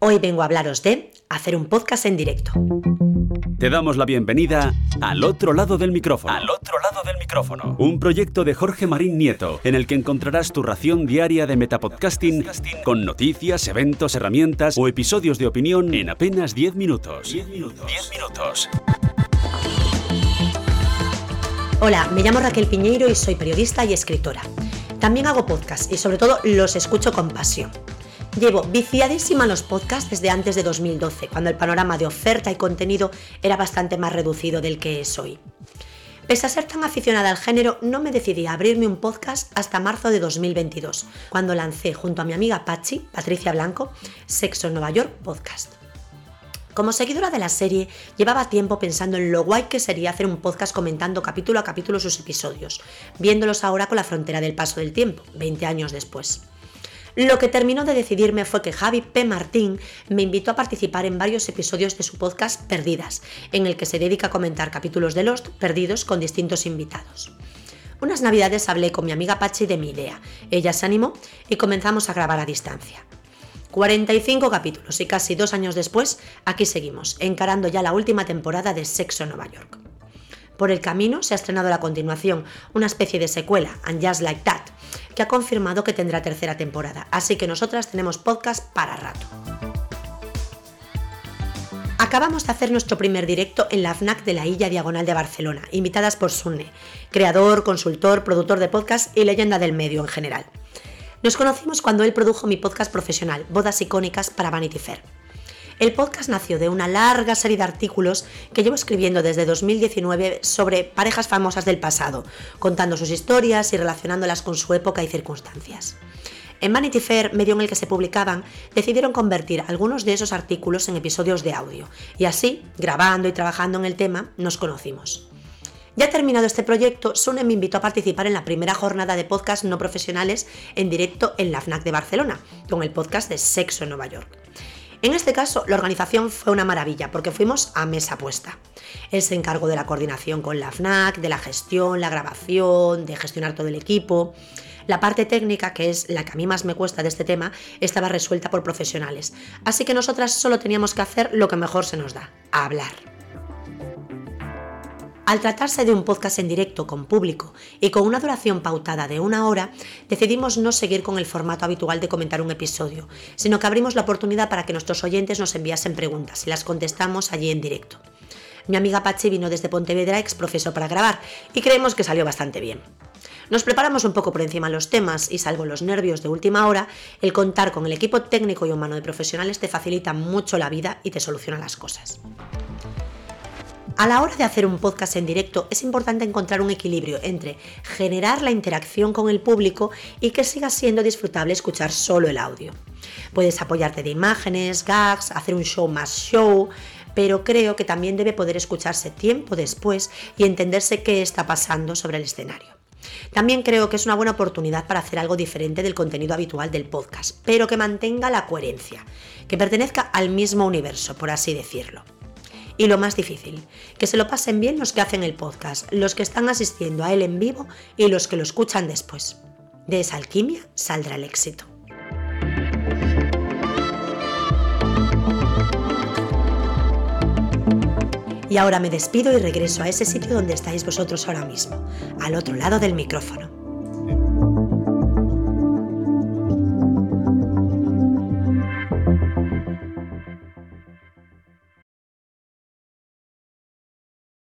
Hoy vengo a hablaros de hacer un podcast en directo. Te damos la bienvenida al otro lado del micrófono. Al otro lado del micrófono. Un proyecto de Jorge Marín Nieto, en el que encontrarás tu ración diaria de metapodcasting con noticias, eventos, herramientas o episodios de opinión en apenas 10 minutos. 10 minutos. 10 minutos. Hola, me llamo Raquel Piñeiro y soy periodista y escritora. También hago podcast y sobre todo los escucho con pasión. Llevo viciadísima los podcasts desde antes de 2012, cuando el panorama de oferta y contenido era bastante más reducido del que es hoy. Pese a ser tan aficionada al género, no me decidí a abrirme un podcast hasta marzo de 2022, cuando lancé junto a mi amiga Pachi, Patricia Blanco, Sexo en Nueva York Podcast. Como seguidora de la serie, llevaba tiempo pensando en lo guay que sería hacer un podcast comentando capítulo a capítulo sus episodios, viéndolos ahora con la frontera del paso del tiempo, 20 años después. Lo que terminó de decidirme fue que Javi P. Martín me invitó a participar en varios episodios de su podcast Perdidas, en el que se dedica a comentar capítulos de Lost perdidos con distintos invitados. Unas navidades hablé con mi amiga Pachi de mi idea. Ella se animó y comenzamos a grabar a distancia. 45 capítulos y casi dos años después, aquí seguimos, encarando ya la última temporada de Sexo en Nueva York. Por el camino se ha estrenado la continuación, una especie de secuela, And Just Like That, que ha confirmado que tendrá tercera temporada, así que nosotras tenemos podcast para rato. Acabamos de hacer nuestro primer directo en la FNAC de la Illa Diagonal de Barcelona, invitadas por Sunne, creador, consultor, productor de podcast y leyenda del medio en general. Nos conocimos cuando él produjo mi podcast profesional, Bodas Icónicas para Vanity Fair. El podcast nació de una larga serie de artículos que llevo escribiendo desde 2019 sobre parejas famosas del pasado, contando sus historias y relacionándolas con su época y circunstancias. En Vanity Fair, medio en el que se publicaban, decidieron convertir algunos de esos artículos en episodios de audio, y así, grabando y trabajando en el tema, nos conocimos. Ya terminado este proyecto, Sune me invitó a participar en la primera jornada de podcast no profesionales en directo en la FNAC de Barcelona, con el podcast de Sexo en Nueva York. En este caso, la organización fue una maravilla porque fuimos a mesa puesta. Él se encargó de la coordinación con la FNAC, de la gestión, la grabación, de gestionar todo el equipo. La parte técnica, que es la que a mí más me cuesta de este tema, estaba resuelta por profesionales. Así que nosotras solo teníamos que hacer lo que mejor se nos da, hablar. Al tratarse de un podcast en directo con público y con una duración pautada de una hora, decidimos no seguir con el formato habitual de comentar un episodio, sino que abrimos la oportunidad para que nuestros oyentes nos enviasen preguntas y las contestamos allí en directo. Mi amiga Pachi vino desde Pontevedra ex profesor para grabar y creemos que salió bastante bien. Nos preparamos un poco por encima los temas y salvo los nervios de última hora, el contar con el equipo técnico y humano de profesionales te facilita mucho la vida y te soluciona las cosas. A la hora de hacer un podcast en directo es importante encontrar un equilibrio entre generar la interacción con el público y que siga siendo disfrutable escuchar solo el audio. Puedes apoyarte de imágenes, gags, hacer un show más show, pero creo que también debe poder escucharse tiempo después y entenderse qué está pasando sobre el escenario. También creo que es una buena oportunidad para hacer algo diferente del contenido habitual del podcast, pero que mantenga la coherencia, que pertenezca al mismo universo, por así decirlo. Y lo más difícil, que se lo pasen bien los que hacen el podcast, los que están asistiendo a él en vivo y los que lo escuchan después. De esa alquimia saldrá el éxito. Y ahora me despido y regreso a ese sitio donde estáis vosotros ahora mismo, al otro lado del micrófono.